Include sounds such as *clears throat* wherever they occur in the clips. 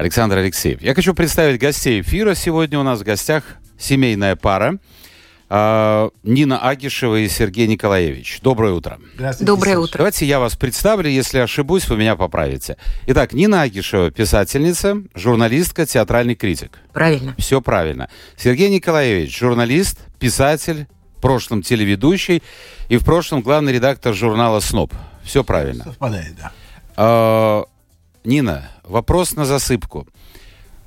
Александр Алексеев. Я хочу представить гостей эфира. Сегодня у нас в гостях семейная пара. А, Нина Агишева и Сергей Николаевич. Доброе утро. Здравствуйте. Доброе утро. Давайте я вас представлю. Если ошибусь, вы меня поправите. Итак, Нина Агишева, писательница, журналистка, театральный критик. Правильно. Все правильно. Сергей Николаевич, журналист, писатель, в прошлом телеведущий и в прошлом главный редактор журнала «СНОП». Все правильно. Совпадает, да. А, Нина, вопрос на засыпку.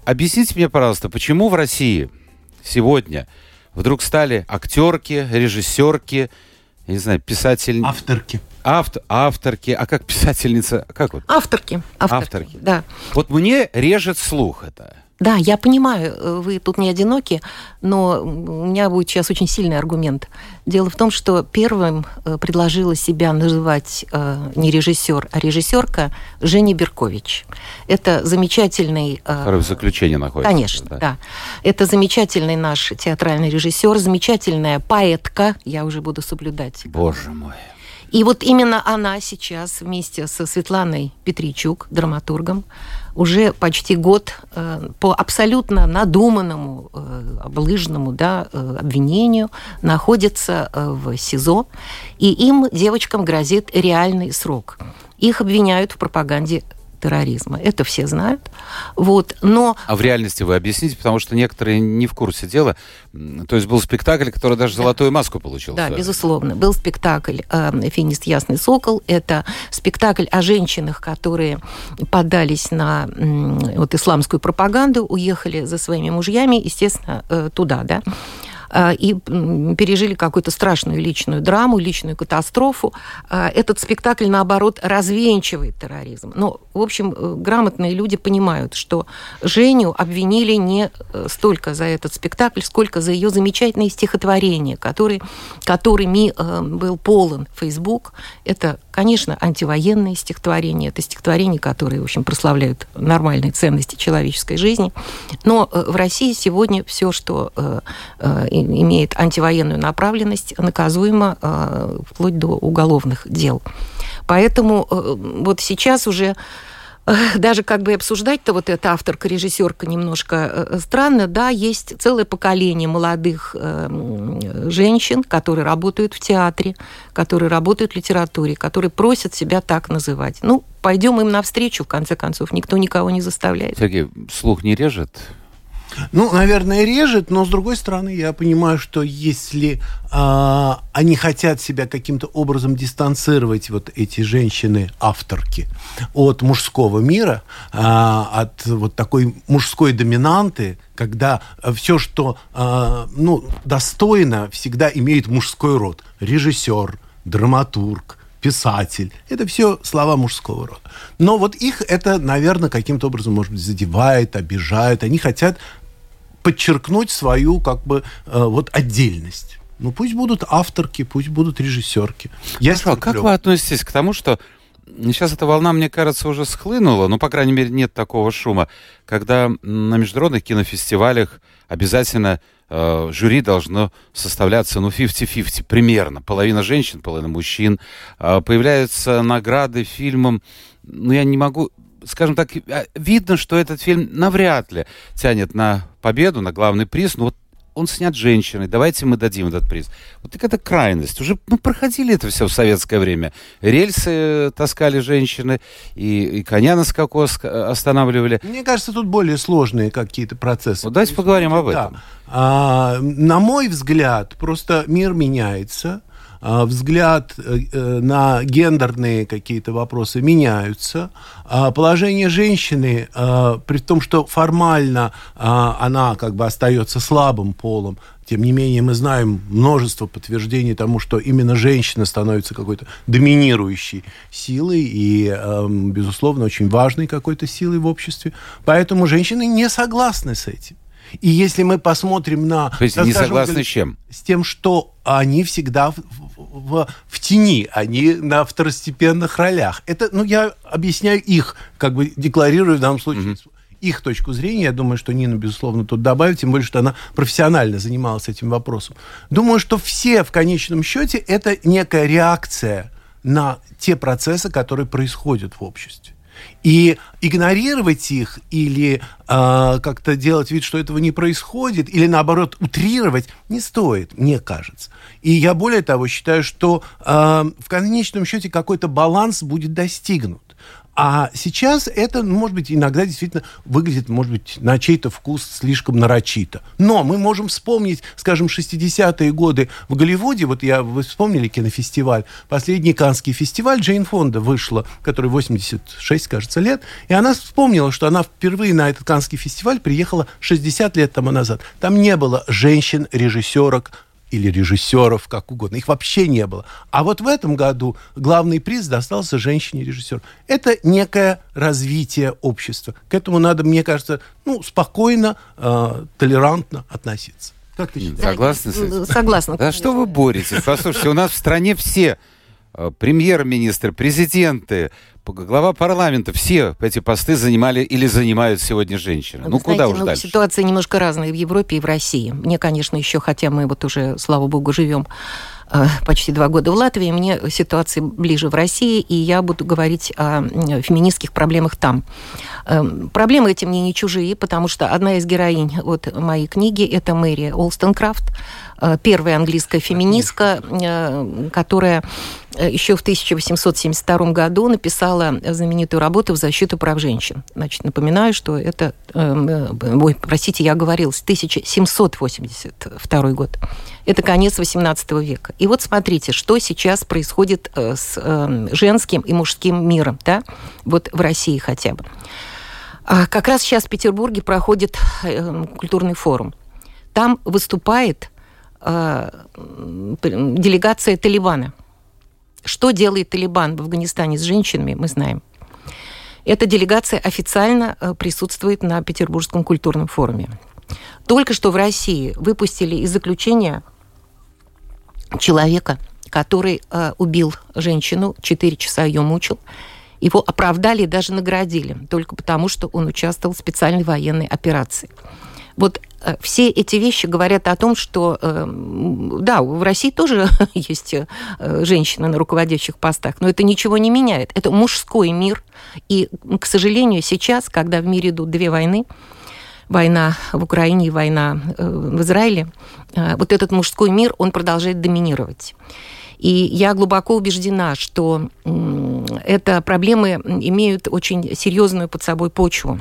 Объясните мне, пожалуйста, почему в России сегодня вдруг стали актерки, режиссерки, я не знаю, писатель... Авторки. Авт, авторки, а как писательница, как вот? Авторки. Авторки. Авторки. Да. Вот мне режет слух это. Да, я понимаю, э, вы тут не одиноки, но у меня будет сейчас очень сильный аргумент. Дело в том, что первым э, предложила себя называть э, не режиссер, а режиссерка Женя Беркович. Это замечательный... Который в заключении находится. Конечно, да. Это замечательный наш театральный режиссер, замечательная поэтка, я уже буду соблюдать Боже мой. И вот именно она сейчас вместе со Светланой Петричук, драматургом, уже почти год э, по абсолютно надуманному, э, облыжному да, э, обвинению находится в СИЗО, и им, девочкам, грозит реальный срок. Их обвиняют в пропаганде терроризма. Это все знают. Вот. Но А в реальности вы объясните, потому что некоторые не в курсе дела. То есть был спектакль, который даже золотую маску получил. Да, безусловно. Был спектакль э, «Финист Ясный Сокол». Это спектакль о женщинах, которые поддались на вот, исламскую пропаганду, уехали за своими мужьями, естественно, э, туда, да и м, пережили какую-то страшную личную драму, личную катастрофу. Э, Этот спектакль, наоборот, развенчивает терроризм. Но, в общем, э, грамотные люди понимают, что Женю обвинили не э, столько за этот спектакль, сколько за ее замечательные стихотворения, которые, которыми э, был полон Facebook. Это, конечно, антивоенные стихотворения, это стихотворения, которые, в общем, прославляют нормальные ценности человеческой жизни. Но э, в России сегодня все, что э, э, и- имеет антивоенную направленность, наказуемо э, вплоть до уголовных дел. Поэтому э, вот сейчас уже э, даже как бы обсуждать-то вот эта авторка, режиссерка немножко э, странно, да, есть целое поколение молодых э, женщин, которые работают в театре, которые работают в литературе, которые просят себя так называть. Ну, пойдем им навстречу, в конце концов, никто никого не заставляет. Сергей, слух не режет? Ну, наверное, режет, но с другой стороны, я понимаю, что если а, они хотят себя каким-то образом дистанцировать, вот эти женщины-авторки, от мужского мира, а, от вот такой мужской доминанты, когда все, что а, ну, достойно, всегда имеет мужской род. Режиссер, драматург, писатель. Это все слова мужского рода. Но вот их это, наверное, каким-то образом, может быть, задевает, обижает. Они хотят подчеркнуть свою, как бы, э, вот отдельность. Ну, пусть будут авторки, пусть будут режиссерки. Я Хорошо, а как вы относитесь к тому, что сейчас эта волна, мне кажется, уже схлынула, ну, по крайней мере, нет такого шума, когда на международных кинофестивалях обязательно э, жюри должно составляться, ну, 50-50, примерно. Половина женщин, половина мужчин. Э, появляются награды фильмам, ну, я не могу... Скажем так, э, видно, что этот фильм навряд ли тянет на победу, на главный приз, но вот он снят женщиной, давайте мы дадим этот приз. Вот так это крайность. Уже мы проходили это все в советское время. Рельсы э, таскали женщины, и, и коня на скаку оск- останавливали. Мне кажется, тут более сложные какие-то процессы. Вот давайте поговорим об Да. этом. А, на мой взгляд, просто мир меняется. А, взгляд э, э, на гендерные какие-то вопросы меняются. А, Положение женщины, а, при том, что формально она как бы остается слабым полом, тем не менее мы знаем множество подтверждений тому, что именно женщина становится какой-то доминирующей силой и, эм, безусловно, очень важной какой-то силой в обществе. Поэтому женщины не согласны с этим. И если мы посмотрим на... То есть не согласны с чем? С тем, что они всегда в, в, в тени, они на второстепенных ролях. Это, ну, я объясняю их, как бы декларирую в данном случае mm-hmm их точку зрения. Я думаю, что Нина, безусловно, тут добавит, тем более, что она профессионально занималась этим вопросом. Думаю, что все в конечном счете это некая реакция на те процессы, которые происходят в обществе. И игнорировать их или э, как-то делать вид, что этого не происходит, или наоборот утрировать, не стоит, мне кажется. И я более того считаю, что э, в конечном счете какой-то баланс будет достигнут. А сейчас это, ну, может быть, иногда действительно выглядит, может быть, на чей-то вкус слишком нарочито. Но мы можем вспомнить, скажем, 60-е годы в Голливуде. Вот я, вы вспомнили кинофестиваль. Последний Канский фестиваль Джейн Фонда вышла, который 86, кажется, лет. И она вспомнила, что она впервые на этот Канский фестиваль приехала 60 лет тому назад. Там не было женщин-режиссерок, или режиссеров, как угодно. Их вообще не было. А вот в этом году главный приз достался женщине-режиссеру. Это некое развитие общества. К этому надо, мне кажется, ну, спокойно, э, толерантно относиться. Как ты считаешь? Согласны с этим? Согласна. Да что вы боретесь? Послушайте, у нас в стране все э, премьер-министры, президенты, глава парламента, все эти посты занимали или занимают сегодня женщины. Вы ну, знаете, куда уж ну, дальше? Ситуация немножко разная в Европе и в России. Мне, конечно, еще, хотя мы вот уже, слава богу, живем э, почти два года в Латвии, мне ситуация ближе в России, и я буду говорить о феминистских проблемах там. Эм, проблемы эти мне не чужие, потому что одна из героинь вот моей книги – это Мэри Олстенкрафт, Э, первая английская феминистка, э, которая еще в 1872 году написала знаменитую работу в защиту прав женщин. Значит, напоминаю, что это, ой, простите, я оговорилась, 1782 год. Это конец 18 века. И вот смотрите, что сейчас происходит с женским и мужским миром, да, вот в России хотя бы. А как раз сейчас в Петербурге проходит культурный форум. Там выступает Э, делегация Талибана. Что делает Талибан в Афганистане с женщинами, мы знаем. Эта делегация официально э, присутствует на Петербургском культурном форуме. Только что в России выпустили из заключения человека, который э, убил женщину, 4 часа ее мучил. Его оправдали и даже наградили, только потому, что он участвовал в специальной военной операции. Вот э, все эти вещи говорят о том, что э, да, в России тоже *laughs* есть э, женщины на руководящих постах, но это ничего не меняет. Это мужской мир. И, к сожалению, сейчас, когда в мире идут две войны, война в Украине и война в Израиле, вот этот мужской мир, он продолжает доминировать. И я глубоко убеждена, что это проблемы имеют очень серьезную под собой почву.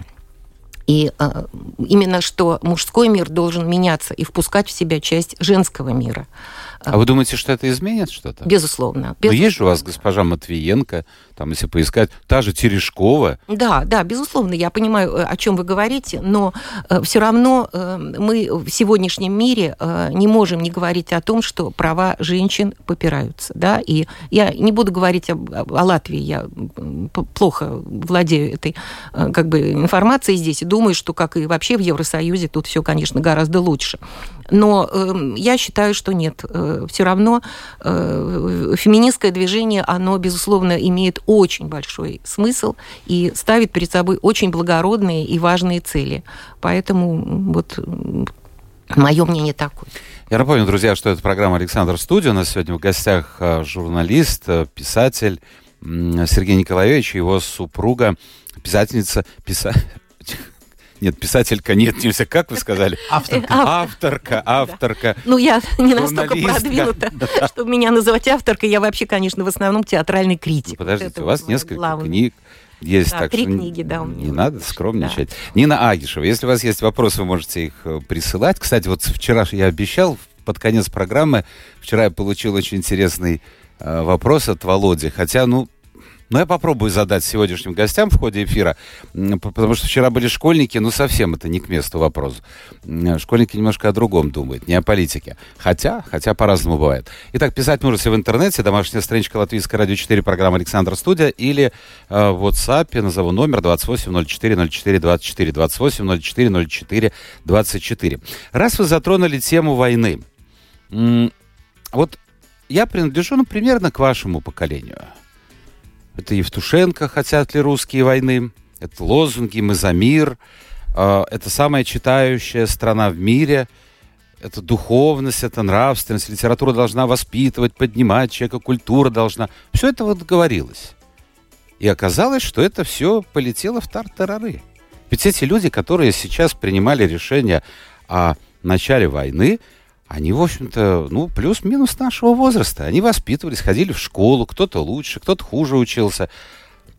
И э, именно что мужской мир должен меняться и впускать в себя часть женского мира. А вы думаете, что это изменит что-то? Безусловно. безусловно. Но есть же у вас госпожа Матвиенко, там, если поискать, та же Терешкова. Да, да, безусловно, я понимаю, э, о чем вы говорите, но э, все равно э, мы в сегодняшнем мире э, не можем не говорить о том, что права женщин попираются, да, и я не буду говорить о, о Латвии, я плохо владею этой как бы информацией здесь, и думаю, что, как и вообще в Евросоюзе, тут все, конечно, гораздо лучше. Но э, я считаю, что нет. Все равно э, феминистское движение, оно, безусловно, имеет очень большой смысл и ставит перед собой очень благородные и важные цели. Поэтому вот мое мнение такое. Я напомню, друзья, что это программа «Александр Студия». У нас сегодня в гостях э, журналист, э, писатель Сергей Николаевич и его супруга, писательница, писа... Нет, писателька нет, нельзя, как вы сказали? *laughs* Авторка. Авторка, авторка. Ну, я *laughs* не настолько продвинута, *laughs* чтобы меня называть авторкой. Я вообще, конечно, в основном театральный критик. Ну, подождите, у вас несколько книг есть да, так три что книги, да, у меня. Не надо скромничать. Да. Нина Агишева, если у вас есть вопросы, вы можете их э, присылать. Кстати, вот вчера я обещал под конец программы, вчера я получил очень интересный э, вопрос от Володи, хотя, ну, Но я попробую задать сегодняшним гостям в ходе эфира, потому что вчера были школьники, ну совсем это не к месту вопрос. Школьники немножко о другом думают, не о политике. Хотя, хотя по-разному бывает. Итак, писать можете в интернете, домашняя страничка Латвийская радио 4, программа Александр Студия, или э, в WhatsApp, назову номер 280404 24 280404 24. Раз вы затронули тему войны, вот я принадлежу, ну, примерно к вашему поколению. Это Евтушенко «Хотят ли русские войны?» Это лозунги «Мы за мир», а, это самая читающая страна в мире, это духовность, это нравственность, литература должна воспитывать, поднимать человека, культура должна. Все это вот говорилось. И оказалось, что это все полетело в тартарары. Ведь эти люди, которые сейчас принимали решение о начале войны, они, в общем-то, ну, плюс-минус нашего возраста. Они воспитывались, ходили в школу, кто-то лучше, кто-то хуже учился.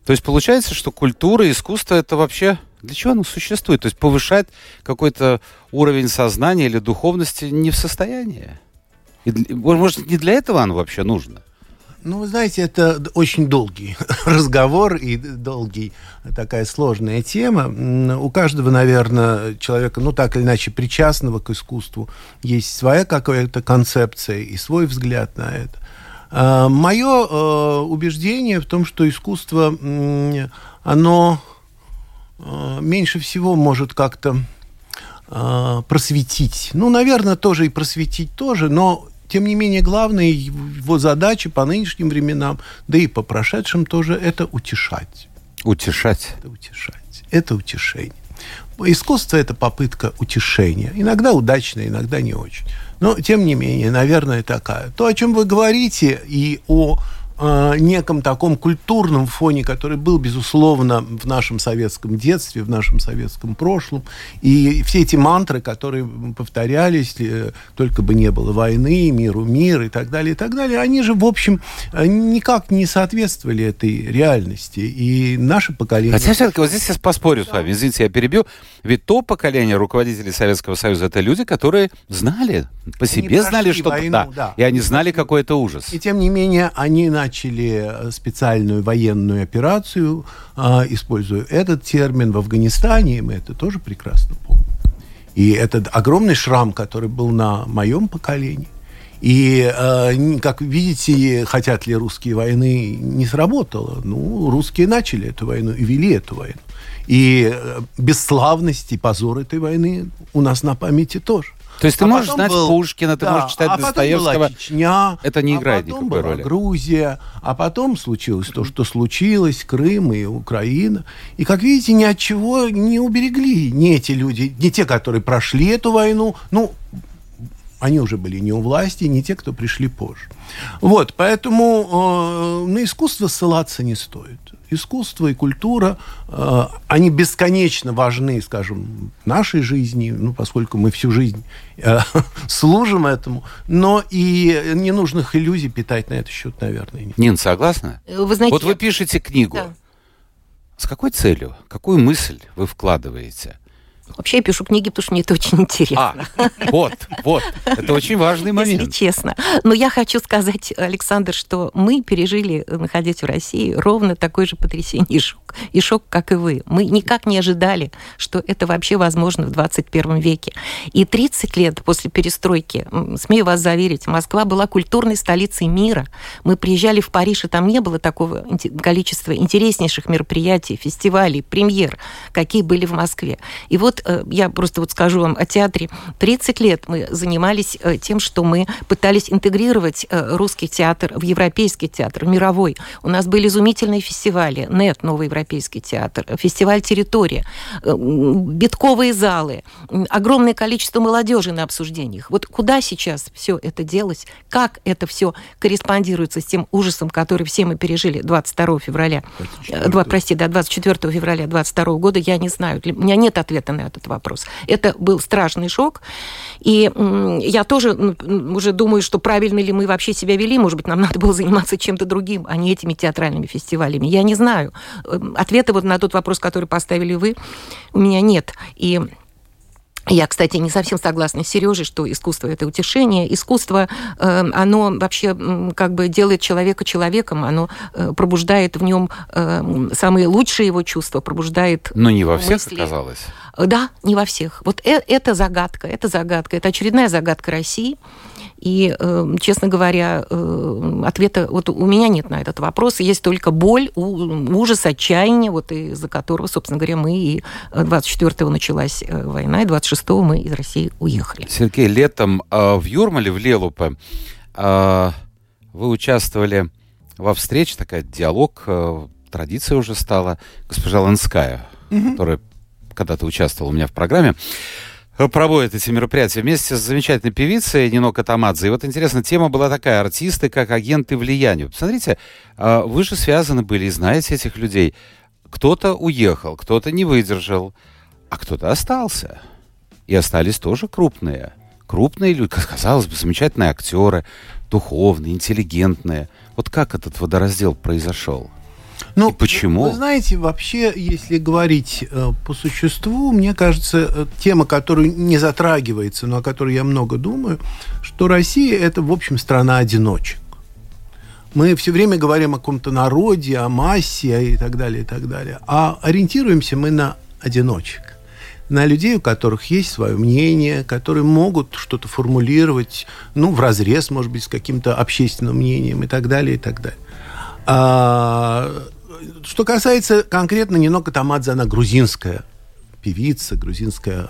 То есть получается, что культура, искусство это вообще для чего оно существует? То есть повышать какой-то уровень сознания или духовности не в состоянии. И, может, не для этого оно вообще нужно? Ну, вы знаете, это очень долгий *laughs* разговор и долгий такая сложная тема. У каждого, наверное, человека, ну, так или иначе, причастного к искусству, есть своя какая-то концепция и свой взгляд на это. А, Мое э, убеждение в том, что искусство, оно э, меньше всего может как-то э, просветить. Ну, наверное, тоже и просветить тоже, но тем не менее, главная его задача по нынешним временам, да и по прошедшим тоже, это утешать. Утешать? Это утешать. Это утешение. Искусство – это попытка утешения. Иногда удачная, иногда не очень. Но, тем не менее, наверное, такая. То, о чем вы говорите, и о э, неком таком культурном фоне, который был, безусловно, в нашем советском детстве, в нашем советском прошлом. И все эти мантры, которые повторялись, э, только бы не было войны, миру мир и так далее, и так далее, они же, в общем, э, никак не соответствовали этой реальности. И наше поколение... Хотя все-таки вот здесь я поспорю с вами, извините, я перебью. Ведь то поколение руководителей Советского Союза, это люди, которые знали, по себе знали, что войну, да, да. И они знали, какой это ужас. И тем не менее, они начали э, специальную военную операцию, э, используя этот термин в Афганистане, мы это тоже прекрасно помним. И этот огромный шрам, который был на моем поколении, и, э, как видите, хотят ли русские войны, не сработало. Ну, русские начали эту войну и вели эту войну. И э, бесславность и позор этой войны у нас на памяти тоже. То есть ты а можешь знать был, Пушкина, ты да, можешь читать а Достоевского. Была Чечня, это не а играет потом никакой была роли. Грузия, а потом случилось то, что случилось, Крым и Украина. И, как видите, ни от чего не уберегли не эти люди, не те, которые прошли эту войну. Ну, они уже были не у власти, не те, кто пришли позже. Вот, поэтому э, на искусство ссылаться не стоит. Искусство и культура, э, они бесконечно важны, скажем, в нашей жизни, ну, поскольку мы всю жизнь э, *laughs* служим этому, но и ненужных иллюзий питать на этот счет, наверное, нет. Нин, согласна? Вы знаете, вот вы пишете книгу. Да. С какой целью? Какую мысль вы вкладываете? Вообще я пишу книги, потому что мне это очень интересно. А, вот, вот. Это очень важный момент. Если честно. Но я хочу сказать, Александр, что мы пережили, находясь в России, ровно такой же потрясение и шок. И шок, как и вы. Мы никак не ожидали, что это вообще возможно в 21 веке. И 30 лет после перестройки, смею вас заверить, Москва была культурной столицей мира. Мы приезжали в Париж, и там не было такого количества интереснейших мероприятий, фестивалей, премьер, какие были в Москве. И вот Э, я просто вот скажу вам о театре. 30 лет мы занимались э, тем, что мы пытались интегрировать э, русский театр в европейский театр, в мировой. У нас были изумительные фестивали. НЕТ, Новый европейский театр, фестиваль «Территория», битковые залы, огромное количество молодежи на обсуждениях. Вот куда сейчас все это делать? Как это все корреспондируется с тем ужасом, который все мы пережили 22 февраля, 2, прости, да, 24 февраля 22 года, я не знаю. У меня нет ответа на этот вопрос. Это был страшный шок. И я тоже уже думаю, что правильно ли мы вообще себя вели. Может быть, нам надо было заниматься чем-то другим, а не этими театральными фестивалями. Я не знаю. Эм, ответа вот на тот вопрос, который поставили вы, у меня нет. И я, кстати, не совсем согласна с Сережей, что искусство это утешение. Искусство, э, оно вообще как бы делает человека человеком, оно э, пробуждает в нем э, самые лучшие его чувства, пробуждает. Но не во всех мысли. оказалось. Да, не во всех. Вот это загадка, это загадка, это очередная загадка России. И, э, честно говоря, э, ответа вот у меня нет на этот вопрос. Есть только боль, ужас, отчаяние, вот из-за которого, собственно говоря, мы и 24-го началась э, война, и 26-го мы из России уехали. Сергей, летом в Юрмале, в Лелупе, вы участвовали во встрече, такая диалог, традиция уже стала, госпожа Ланская, угу. которая когда-то участвовала у меня в программе проводит эти мероприятия вместе с замечательной певицей Нино Катамадзе. И вот интересно, тема была такая, артисты как агенты влияния. Посмотрите, а, вы же связаны были и знаете этих людей. Кто-то уехал, кто-то не выдержал, а кто-то остался. И остались тоже крупные. Крупные люди, *laughs* казалось бы, замечательные актеры, духовные, интеллигентные. Вот как этот водораздел произошел? Ну, И почему? Вы знаете, вообще, если говорить э, по существу, мне кажется, э, тема, которая не затрагивается, но о которой я много думаю, что Россия это, в общем, страна одиночек. Мы все время говорим о каком-то народе, о массе и так далее, и так далее. А ориентируемся мы на одиночек на людей, у которых есть свое мнение, которые могут что-то формулировать, ну, в разрез, может быть, с каким-то общественным мнением и так далее, и так далее. А, что касается конкретно Нино Катамадзе, она грузинская певица, грузинская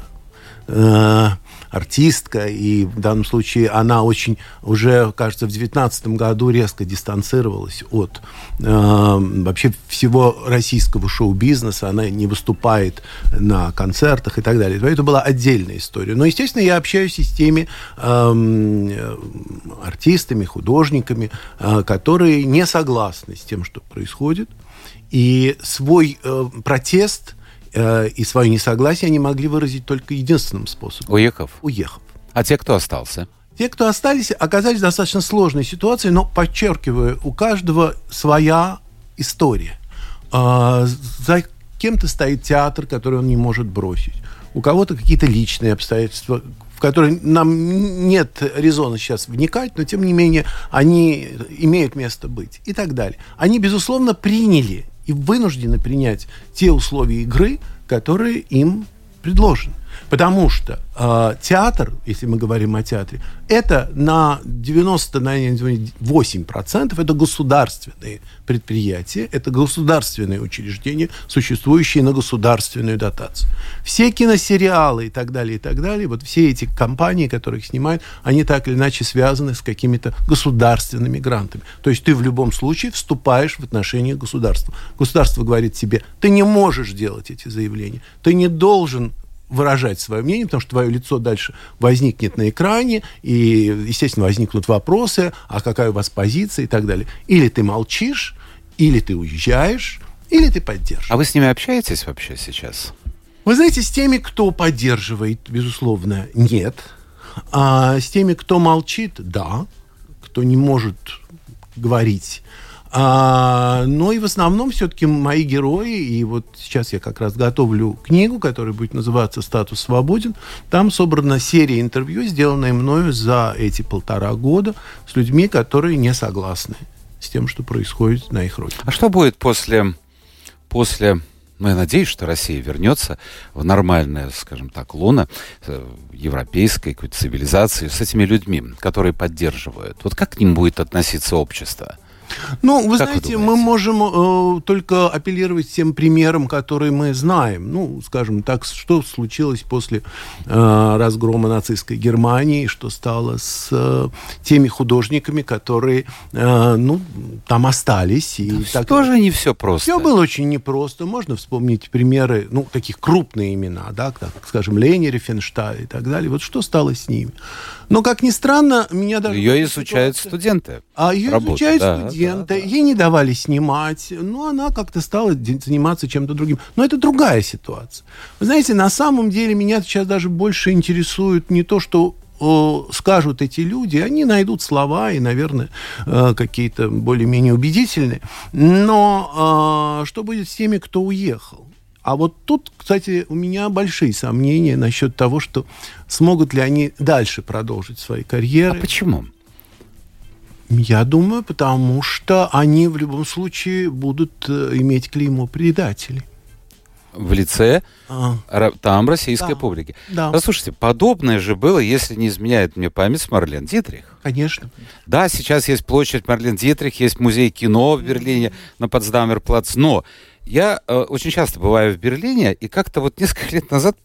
э, артистка, и в данном случае она очень уже, кажется, в 2019 году резко дистанцировалась от э, вообще всего российского шоу-бизнеса, она не выступает на концертах и так далее. Это была отдельная история. Но, естественно, я общаюсь и с теми э, артистами, художниками, э, которые не согласны с тем, что происходит, и свой э, протест – Э, и свое несогласие они могли выразить только единственным способом. Уехав? Уехав. А те, кто остался? Те, кто остались, оказались в достаточно сложной ситуации, но, подчеркиваю, у каждого своя история. А, за кем-то стоит театр, который он не может бросить. У кого-то какие-то личные обстоятельства, в которые нам нет резона сейчас вникать, но тем не менее они имеют место быть и так далее. Они, безусловно, приняли и вынуждены принять те условия игры, которые им предложены. Потому что э, театр, если мы говорим о театре, это на 98% это государственные предприятия, это государственные учреждения, существующие на государственную дотацию. Все киносериалы и так далее, и так далее, вот все эти компании, которые их снимают, они так или иначе связаны с какими-то государственными грантами. То есть ты в любом случае вступаешь в отношения государства. Государство говорит тебе, ты не можешь делать эти заявления, ты не должен выражать свое мнение, потому что твое лицо дальше возникнет на экране, и, естественно, возникнут вопросы, а какая у вас позиция и так далее. Или ты молчишь, или ты уезжаешь, или ты поддерживаешь. А вы с ними общаетесь вообще сейчас? Вы знаете, с теми, кто поддерживает, безусловно, нет. А с теми, кто молчит, да. Кто не может говорить а, но и в основном все-таки мои герои, и вот сейчас я как раз готовлю книгу, которая будет называться «Статус свободен». Там собрана серия интервью, сделанная мною за эти полтора года с людьми, которые не согласны с тем, что происходит на их родине. А что будет после, после ну, я надеюсь, что Россия вернется в нормальное, скажем так, луна э, европейской какой-то цивилизации с этими людьми, которые поддерживают. Вот как к ним будет относиться общество? Ну, вы как знаете, вы мы можем э, только апеллировать тем примерам, которые мы знаем. Ну, скажем так, что случилось после э, разгрома нацистской Германии, что стало с э, теми художниками, которые, э, ну, там остались. И да так, тоже не все просто. Все было очень непросто. Можно вспомнить примеры, ну, таких крупные имена, да, как, скажем, Лени Рифеншталь и так далее. Вот что стало с ними? Но, как ни странно, меня даже... Ее изучают ситуация... студенты. А ее работу. изучают да, студенты. Да, да. Ей не давали снимать. Но она как-то стала заниматься чем-то другим. Но это другая ситуация. Вы знаете, на самом деле меня сейчас даже больше интересует не то, что скажут эти люди, они найдут слова и, наверное, э, какие-то более-менее убедительные. Но э, что будет с теми, кто уехал? А вот тут, кстати, у меня большие сомнения насчет того, что смогут ли они дальше продолжить свои А карьеры. почему? Я думаю, потому что они в любом случае будут э, иметь клеймо предателей. В лице А, там российской Да. публики. Да. Послушайте, подобное же было, если не изменяет мне память, с Марлен Дитрих. конечно. Да, сейчас есть площадь Марлен Дитрих, есть музей кино в Берлине на Потсдамерплац, но я э, очень часто бываю в Берлине, и как-то вот несколько лет назад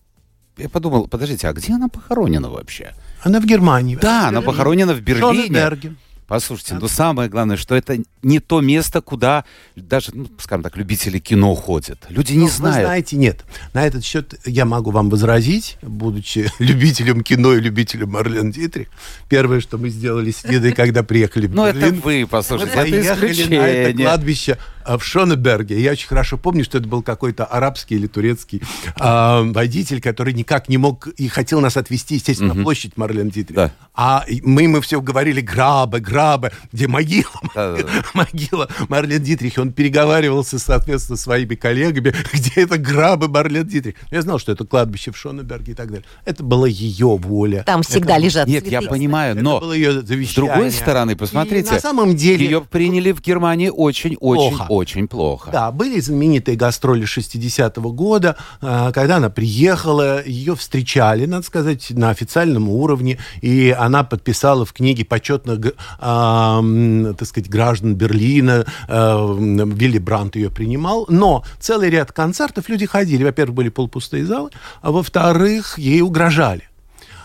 я подумал, подождите, а где она похоронена вообще? Она в Германии. Да, она похоронена в Берлине. Послушайте, но самое главное, что это не то место, куда даже, ну, скажем так, любители кино ходят. Люди не Ну, Вы знают. знаете, нет. На этот счет я могу вам возразить, будучи *laughs* любителем кино и любителем Марлен Дитрих. Первое, что мы сделали с Лидой, когда приехали в Ну, это Берлин, вы, мы послушайте, это поехали на это исключение. кладбище а, в Шонеберге. Я очень хорошо помню, что это был какой-то арабский или турецкий а, водитель, который никак не мог и хотел нас отвезти, естественно, на площадь Марлен Дитрих. Да. А мы ему все говорили грабы, грабы, где могила, Да-да-да. *laughs* могила Марлен Дитрих. Он переговаривался, соответственно, со своими коллегами, *laughs* где это грабы Марлен Дитрих. Я знал, что это кладбище в Шонеберге и так далее. Это была ее воля. Там всегда Это- лежат Нет, цветы. я понимаю, это но было ее с другой стороны, И посмотрите, на самом деле... ее приняли в Германии очень-очень-очень Плохо. очень плохо. Да, были знаменитые гастроли 60-го года, а, когда она приехала, ее встречали, надо сказать, на официальном уровне, и она подписала в книге почетных, м, так сказать, граждан Берлина, м, Вилли Брандт ее принимал, но целый ряд концертов люди ходили, во-первых, были полупустые залы, а во-вторых, ей угрожали.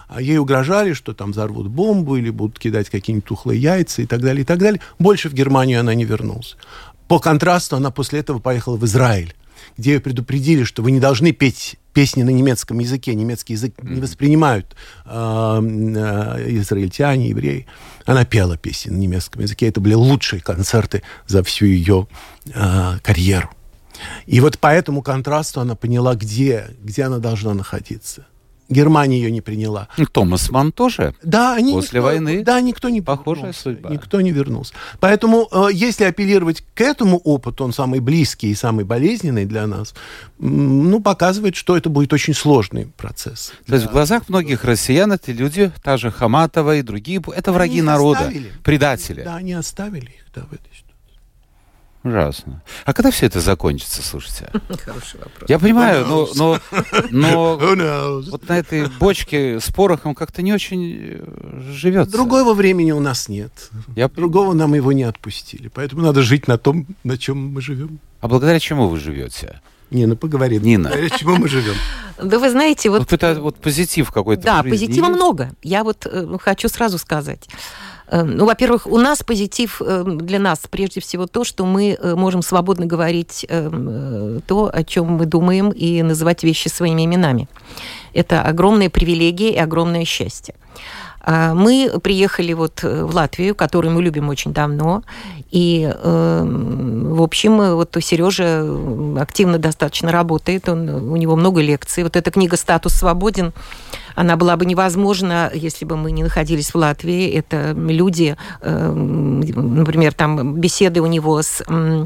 А ей угрожали, что там взорвут бомбу или будут кидать какие-нибудь тухлые яйца и так далее, и так далее. Больше в Германию она не вернулась. По контрасту она после этого поехала в Израиль, где ее предупредили, что вы не должны петь песни на немецком языке. Немецкий язык не воспринимают э, э, израильтяне, евреи. Она пела песни на немецком языке. Это были лучшие концерты за всю ее э, карьеру. И вот по этому контрасту она поняла, где, где она должна находиться. Германия ее не приняла. Томас Ман тоже. Да, они После никто- войны да, никто не похожая вернулся, судьба. Никто не вернулся. Поэтому, э, если апеллировать к этому опыту, он самый близкий и самый болезненный для нас, ну, показывает, что это будет очень сложный процесс. То есть в глазах многих россиян эти люди, та же Хаматова и другие, это враги народа, оставили. предатели. Да, они оставили их, да, в этой. Ужасно. А когда все это закончится, слушайте? *laughs* Хороший вопрос. Я понимаю, но, но, *laughs* но вот на этой бочке с порохом как-то не очень э, живется. Другого времени у нас нет. Я... Другого нам его не отпустили. Поэтому надо жить на том, на чем мы живем. А благодаря чему вы живете? Нина, поговори. Нина. Чему мы живем? Да вы знаете, вот Вот какой-то вот позитив какой-то. Да, позитива есть? много. Я вот э, хочу сразу сказать. Э, Ну, во-первых, у нас позитив э, для нас прежде всего то, что мы э, можем свободно говорить то, о чем мы думаем, и называть вещи своими именами. Это огромная привилегия и огромное счастье. А Мы приехали вот э, в Латвию, которую мы любим очень давно, и, э, в общем, э, вот Сережа активно достаточно работает, он, у него много лекций. Вот эта книга «Статус свободен», она была бы невозможна, если бы мы не находились в Латвии. Это люди, э, например, там беседы у него с э,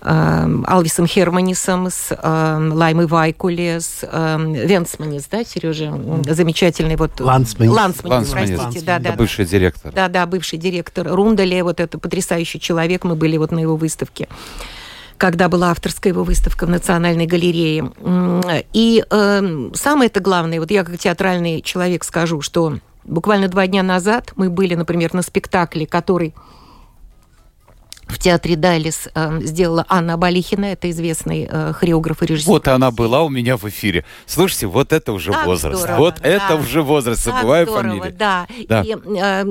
Алвисом Херманисом, с э, Лаймой Вайкуле, с э, Венсманис, да, Сережа? Замечательный вот... Лансманис. Лансманис, Лансманис. простите, да, да, Это бывший директор. да, да, бывший директор Рундале, вот это потрясающий человек, мы были вот на его выставке когда была авторская его выставка в Национальной галерее. И э, самое-то главное, вот я как театральный человек скажу, что буквально два дня назад мы были, например, на спектакле, который в театре Дайлис э, сделала Анна Балихина, это известный э, хореограф и режиссер. Вот она была у меня в эфире. Слушайте, вот это уже Так возраст. здорово, вот да. это уже возраст. Так Забываю здорово, фамилию. Да. Да. И, э,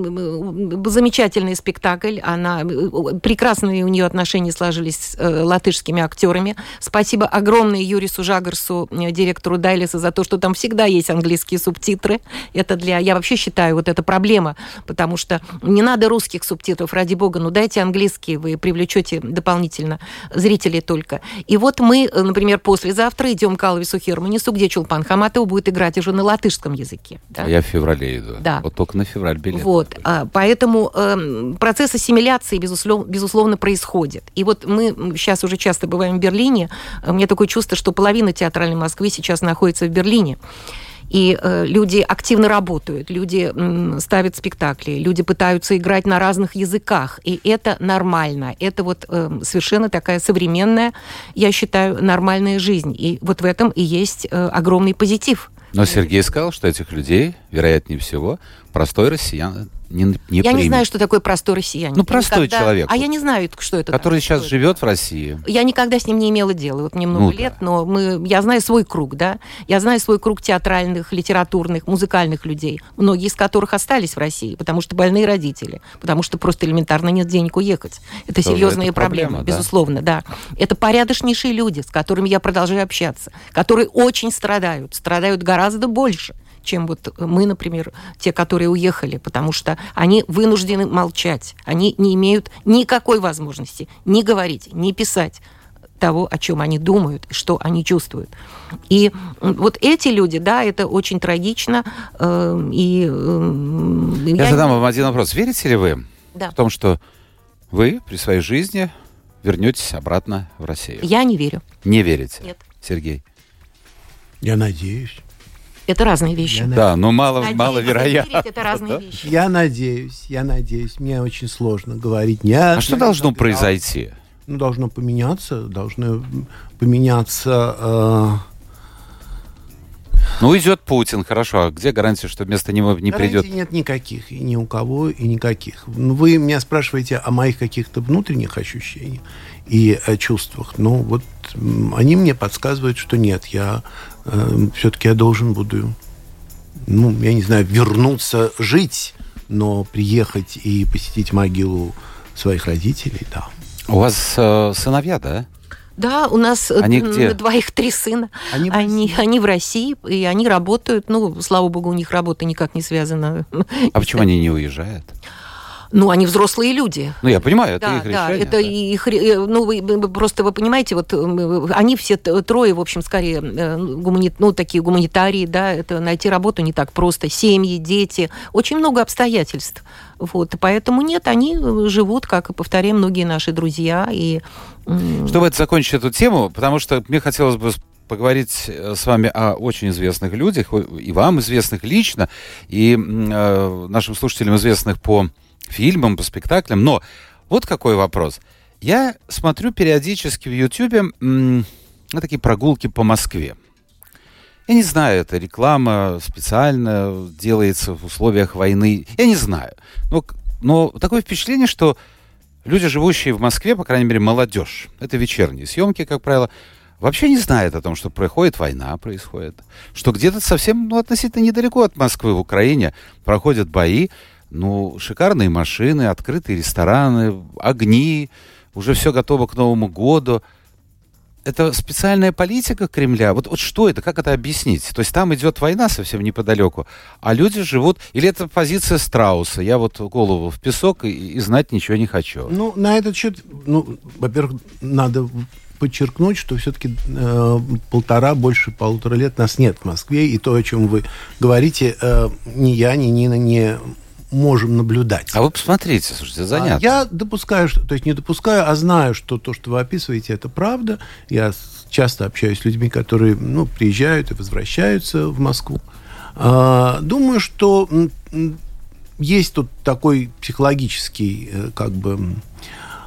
замечательный спектакль. Она э, прекрасные у нее отношения сложились с э, латышскими актерами. Спасибо огромное Юрису Жагарсу, э, директору Дайлиса, за то, что там всегда есть английские субтитры. Это для, я вообще считаю, вот это проблема, потому что не надо русских субтитров, ради бога, ну дайте английские. Вы привлечете дополнительно зрителей только. И вот мы, например, послезавтра идем к Алвису Херманису, где Чулпан Хаматова будет играть уже на латышском языке. Да? А я в феврале иду. Да. Вот только на февраль билет. Вот, а, поэтому э, процесс ассимиляции, безусловно, безусловно, происходит. И вот мы сейчас уже часто бываем в Берлине, у меня такое чувство, что половина театральной Москвы сейчас находится в Берлине. И э, люди активно работают, люди м, ставят спектакли, люди пытаются играть на разных языках, и это нормально. Это вот э, совершенно такая современная, я считаю, нормальная жизнь. И вот в этом и есть э, огромный позитив. Но Сергей сказал, что этих людей, вероятнее всего, простой россиян не, не Я примет. не знаю, что такое простой россиянин. Ну, простой Никогда... человек. А я не знаю, что это. Который такое. сейчас живет в России. Я никогда с ним не имела дела. Вот мне много Ну лет, да. но мы, я знаю свой круг, да. Я знаю свой круг театральных, литературных, музыкальных людей, многие из которых остались в России, потому что больные родители, потому что просто элементарно нет денег уехать. Это Тоже серьезные это проблема, проблемы, да. безусловно, да. Это порядочнейшие люди, с которыми я продолжаю общаться, которые очень страдают, страдают гораздо больше чем вот мы, например, те, которые уехали, потому что они вынуждены молчать, они не имеют никакой возможности ни говорить, ни писать того, о чем они думают, и что они чувствуют. И вот эти люди, да, это очень трагично. э, И э, Я, задам вам один вопрос. Верите ли вы Да. в том, что вы при своей жизни вернетесь обратно в Россию? Я не верю. Не верите? Нет. Сергей? Я надеюсь. Это разные вещи. Я Да, но мало, Надеяться и маловероятно. верить – это разные да? вещи. Я надеюсь, я надеюсь. Мне очень сложно говорить. Нет, А что должно произойти? Ну, должно поменяться, должно поменяться... э, Ну, уйдет Путин, хорошо. А где гарантия, что вместо него не гарантий придет? нет никаких, и ни у кого, и никаких. Ну, Вы меня спрашиваете о моих каких-то внутренних ощущениях и о чувствах. Ну, вот они мне подсказывают, что нет, я все-таки я должен буду, ну, я не знаю, вернуться жить, но приехать и посетить могилу своих родителей, да. У вас э, сыновья, да? Да, у нас э, Они где? двоих три сына. Они Они, они в России, и они работают. Ну, слава богу, у них работа никак не связана. А почему они не уезжают? Ну, они взрослые люди. Ну, я понимаю, это да, их да, решение. это да. их, ре- э, ну, вы, просто вы понимаете, вот э, они все трое, в общем, скорее, э, гумани- ну, такие гуманитарии, да, это найти работу не так просто, семьи, дети, очень много обстоятельств, вот, поэтому нет, они живут, как и повторяем, многие наши друзья, и Чтобы это закончить эту тему, потому что мне хотелось бы поговорить с вами о очень известных людях, и вам известных лично, и э, нашим слушателям известных по фильмам, по спектаклям. Но вот какой вопрос. Я смотрю периодически в Ютьюбе такие прогулки по Москве. Я не знаю, это реклама специально делается в условиях войны. Я не знаю. Но, но такое впечатление, что люди, живущие в Москве, по крайней мере, молодежь, это вечерние съемки, как правило, вообще не знает о том, что происходит война, происходит, что где-то совсем, ну, относительно недалеко от Москвы, в Украине, проходят бои, ну, шикарные машины, открытые рестораны, огни, уже все готово к Новому году. Это специальная политика Кремля? Вот, вот что это? Как это объяснить? То есть там идет война совсем неподалеку, а люди живут... Или это позиция страуса? Я вот голову в песок и, и знать ничего не хочу. Ну, на этот счет, ну, во-первых, надо подчеркнуть, что все-таки э, полтора, больше полутора лет нас нет в Москве, и то, о чем вы говорите, э, ни я, ни Нина не можем наблюдать. А вы посмотрите, слушайте, это занятно. А Я допускаю, что, то есть не допускаю, а знаю, что то, что вы описываете, это правда. Я часто общаюсь с людьми, которые ну, приезжают и возвращаются в Москву. А, думаю, что есть тут такой психологический э, как бы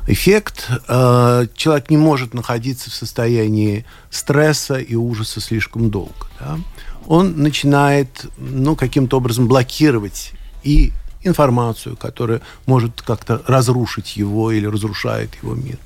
эффект. А, Человек не может находиться в состоянии стресса и ужаса слишком долго. да. Он начинает ну, каким-то образом блокировать и информацию, которая может как-то разрушить его или разрушает его мир.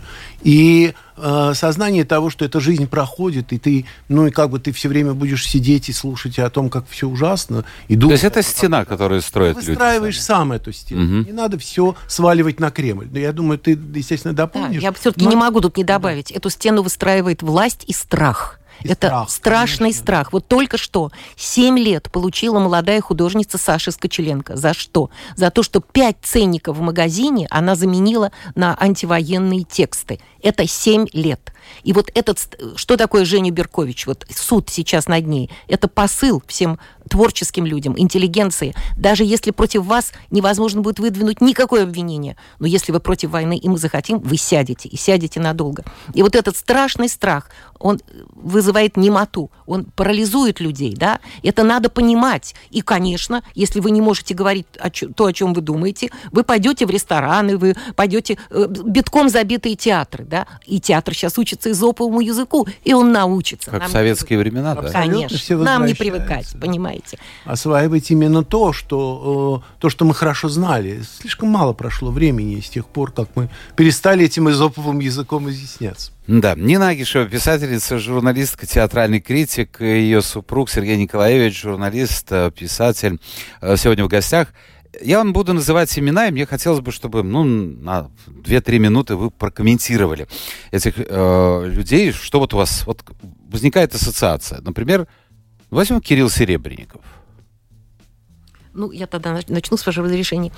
И э, сознание того, что эта жизнь проходит, и ты, ну и как бы ты все время будешь сидеть и слушать о том, как все ужасно, и То думать... есть это стена, которую строят люди. Выстраиваешь сами. сам эту стену. Мгм. Не надо все сваливать на Кремль. Но я думаю, ты, естественно, Да, дополнишь. я все-таки Но- не могу тут не добавить. Эту стену выстраивает власть и страх. И это страх, страшный конечно. страх. Вот только что 7 лет получила молодая художница Саша Скочеленко. За что? За то, что 5 ценников в магазине она заменила на антивоенные тексты. Это 7 лет. И вот этот, что такое Женя Беркович? Вот суд сейчас над ней. Это посыл всем творческим людям, интеллигенции. Даже если против вас невозможно будет выдвинуть никакое обвинение, но если вы против войны, и мы захотим, вы сядете, и сядете надолго. И вот этот страшный страх, он вызывает немоту, он парализует людей, да? Это надо понимать. И, конечно, если вы не можете говорить о то, о чем вы думаете, вы пойдете в рестораны, вы пойдете э, битком забитые театры, да? И театр сейчас учится изоповому языку, и он научится. Как Нам в не советские времена, да? Конечно, нам не привыкать, да. Понимаете. осваивать именно то, что, э, то, что мы хорошо знали. Слишком мало прошло времени с тех пор, как мы перестали этим изоповым языком изъясняться. Да, Нина Агишева, писательница, журналистка, театральный критик, ее супруг Сергей Николаевич, журналист, э, писатель, э, сегодня в гостях. Я вам буду называть имена, и мне хотелось бы, чтобы ну, на 2-3 минуты вы прокомментировали этих э, людей, что вот у вас вот возникает ассоциация. Например, возьмем Кирилл Серебренников. Ну, я тогда нач- начну с вашего разрешения.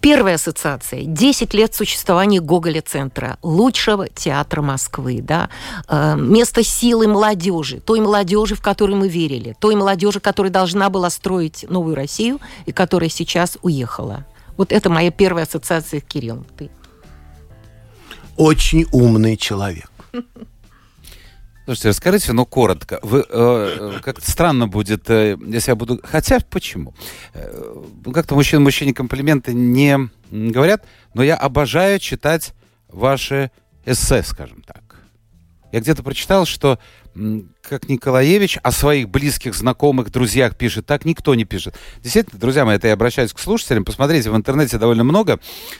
Первая ассоциация. 10 лет существования Гоголя-центра, лучшего театра Москвы, да, Э, место силы молодежи, той молодежи, в которую мы верили, той молодежи, которая должна была строить новую Россию и которая сейчас уехала. Вот это моя первая ассоциация с Кириллом. Ты. Очень умный человек. Слушайте, расскажите, ну, коротко. Вы, э, э, как-то странно будет, э, если я буду... Хотя, почему? Э, как-то мужчины мужчине комплименты не говорят, но я обожаю читать ваши эссе, скажем так. Я где-то прочитал, что как Николаевич о своих близких, знакомых, друзьях пишет, так никто не пишет. Действительно, друзья мои, это я обращаюсь к слушателям. Посмотрите, в интернете довольно много,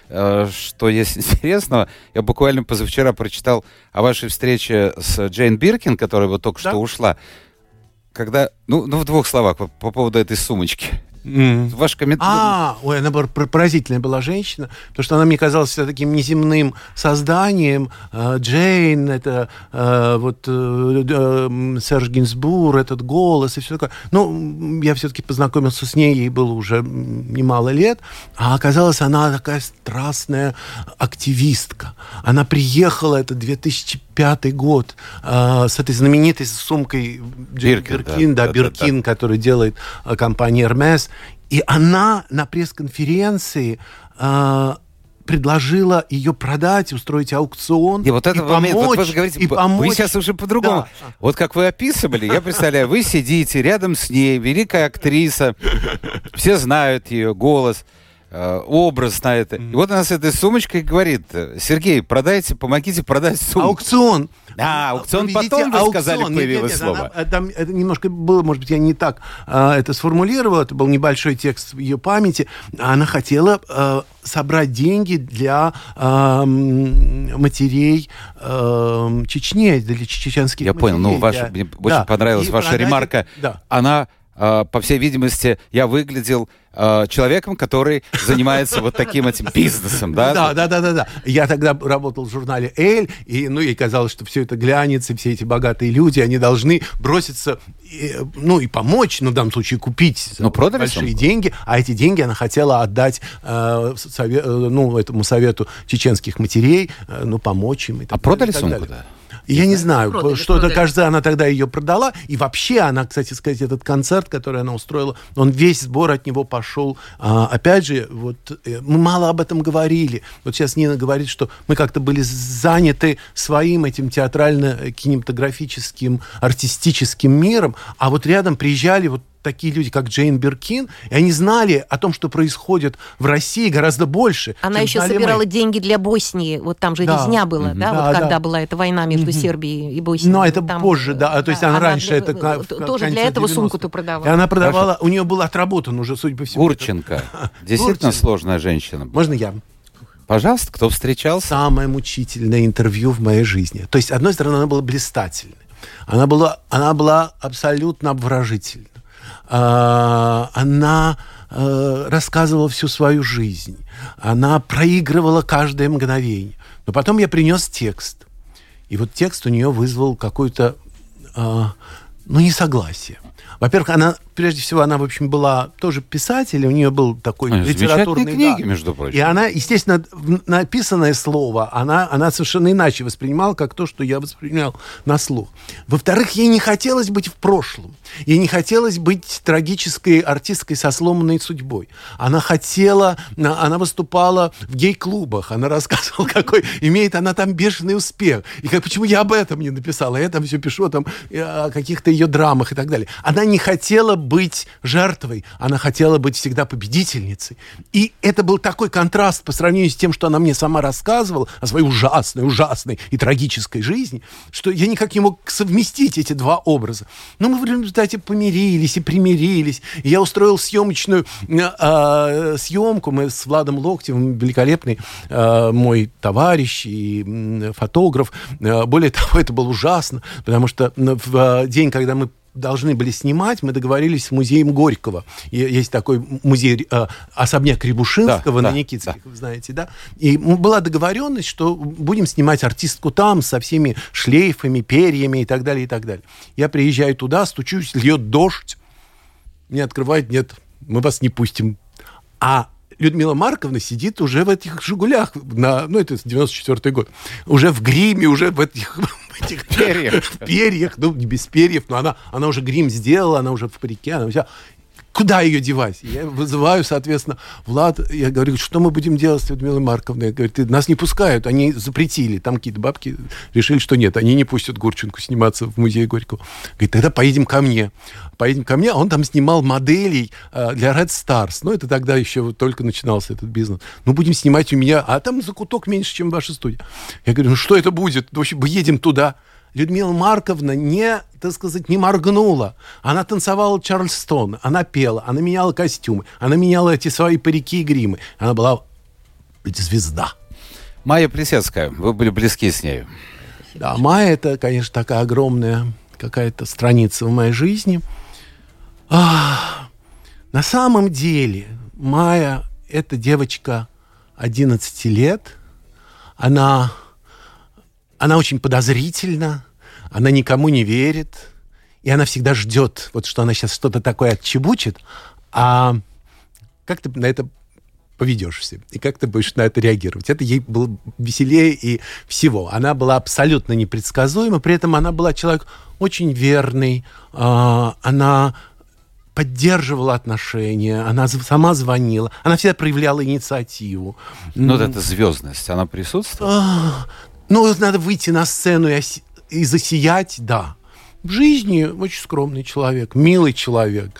э, что есть *laughs* интересного. Я буквально позавчера прочитал о вашей встрече с Джейн Биркин, которая вот только Да. что ушла. Когда, ну, ну, в двух словах по, по поводу этой сумочки. Ваш комментарий. А, ой, она поразительная была женщина, потому что она мне казалась всегда таким неземным созданием. Э, Джейн, это э, вот э, Серж Гинсбур, этот голос и все такое. Ну, я все-таки познакомился с ней, ей было уже немало лет, а оказалась она такая страстная активистка. Она приехала, это 2005 год, э, с этой знаменитой сумкой Биркин, да, Биркин, да, да, да, да. Биркин, который делает э, компания Hermes. И она на пресс-конференции э, предложила ее продать, устроить аукцион. И вот этот и момент, вот помочь, вы же говорите, и помочь. вы сейчас уже по-другому. Да. Вот как вы описывали, я представляю, вы сидите рядом с ней, великая актриса, все знают ее голос, образ на это. И вот она с этой сумочкой говорит, Сергей, продайте, помогите продать сумку. Аукцион. А, аукцион Проведите потом, вы аукцион. сказали, появилось нет, нет, слово. она- э, там это немножко было, может быть, я не так э, это сформулировал, это был небольшой текст в ее памяти. Она хотела э, собрать деньги для э, матерей э, Чечни, для чеченских Я понял, ну, матерей, ваша, да. мне Да. очень понравилась И ваша продать ремарка. Да. Она, э, по всей видимости, я выглядел э, человеком, который занимается вот таким этим бизнесом, да? Да, да, да, да, да. Я тогда работал в журнале Эль, и ну ей казалось, что все это глянец, и все эти богатые люди, они должны броситься, и, ну и помочь, ну в данном случае купить Ну, продали большие деньги, а эти деньги она хотела отдать э, сове- э, ну этому совету чеченских матерей, э, ну помочь им. И так А продали далее, и так сумку, далее. да? И Я не знаю, Продали, что-то, продали. кажется, она тогда ее продала. И вообще она, кстати сказать, этот концерт, который она устроила, он весь сбор от него пошел. А, опять же, вот э, мы мало об этом говорили. Вот сейчас Нина говорит, что мы как-то были заняты своим этим театрально-кинематографическим, артистическим миром, а вот рядом приезжали вот такие люди, как Джейн Биркин, и они знали о том, что происходит в России гораздо больше. Она еще знали мы. собирала деньги для Боснии. Вот там же Да. резня была, Мгм. да, Да, вот да. когда была эта война между Сербией и Боснией. Но это Там, позже, да. То есть она, раньше это для- в тоже для этого 90-х. сумку-то И продавала. она продавала, у нее был отработан уже, судя по всему. Гурченко. *laughs* Действительно сложная женщина. Можно я? Пожалуйста, кто встречался? Самое мучительное интервью в моей жизни. То есть, с одной стороны, она была блистательной. Она была, она была абсолютно обворожительна. А, Она э, рассказывала всю свою жизнь. Она проигрывала каждое мгновение. Но потом я принес текст. И вот текст у нее вызвал какую-то э, ну, несогласие. Во-первых, она, прежде всего, она, в общем, была тоже писатель, у нее был такой Ой, литературный... книги, да. между прочим. И она, естественно, написанное слово, она, она совершенно иначе воспринимала, как то, что я воспринимал на слух. Во-вторых, ей не хотелось быть в прошлом. Ей не хотелось быть трагической артисткой со сломанной судьбой. Она хотела, на- она выступала в гей-клубах, она рассказывала, *laughs* какой имеет она там бешеный успех. И как, почему я об этом не написала? Я там все пишу там, э, о каких-то ее драмах и так далее. Она не хотела быть жертвой, она хотела быть всегда победительницей. И это был такой контраст по сравнению с тем, что она мне сама рассказывала о своей ужасной, ужасной и трагической жизни, что я никак не мог совместить эти два образа. Но мы в результате помирились и примирились. И я устроил съемочную э, э, съемку. Мы с Владом Локтевым, великолепный э, мой товарищ и м, фотограф. Э, более *laughs* того, это было ужасно, потому что м, в э, день, когда мы должны были снимать, мы договорились с музеем Горького. И есть такой музей, э, особняк Рябушинского Да, на да, Никитских, вы знаете, да? И была договоренность, что будем снимать артистку там со всеми шлейфами, перьями и так далее, и так далее. Я приезжаю туда, стучусь, льет дождь, мне открывают, нет, мы вас не пустим. А Людмила Марковна сидит уже в этих «Жигулях», на, ну, это 94 год, уже в гриме, уже в этих, *laughs* в этих Перьях. *laughs* в перьях, ну, не без перьев, но она, она уже грим сделала, она уже в парике, она вся... Куда ее девать? Я вызываю, соответственно, Влад, я говорю, что мы будем делать с Людмилой Марковной? «Ты- нас не пускают, они запретили. Там какие-то бабки решили, что нет, они не пустят Гурченко сниматься в музее Горького. Говорит, тогда поедем ко мне. Поедем ко мне, а он там снимал моделей э, для Red Stars. Ну, это тогда еще вот только начинался этот бизнес. Ну, будем снимать у меня, а там закуток меньше, чем ваша студия. Я говорю, ну, что это будет? В общем, мы едем туда. Людмила Марковна не, так сказать, не моргнула. Она танцевала Чарльстон, она пела, она меняла костюмы, она меняла эти свои парики и гримы. Она была звезда. Майя Плесецкая, вы были близки с нею. Да, Майя это, конечно, такая огромная какая-то страница в моей жизни. Ах, на самом деле Майя это девочка 11 лет. Она, она очень подозрительна, она никому не верит, и она всегда ждет, вот что она сейчас что-то такое отчебучит, а как ты на это поведешься, и как ты будешь на это реагировать. Это ей было веселее и всего. Она была абсолютно непредсказуема, при этом она была человек очень верный, а, она поддерживала отношения, она сама звонила, она всегда проявляла инициативу. Ну, вот эта звездность, она присутствует? А, Ну, надо выйти на сцену и, и засиять, да. В жизни очень скромный человек, милый человек,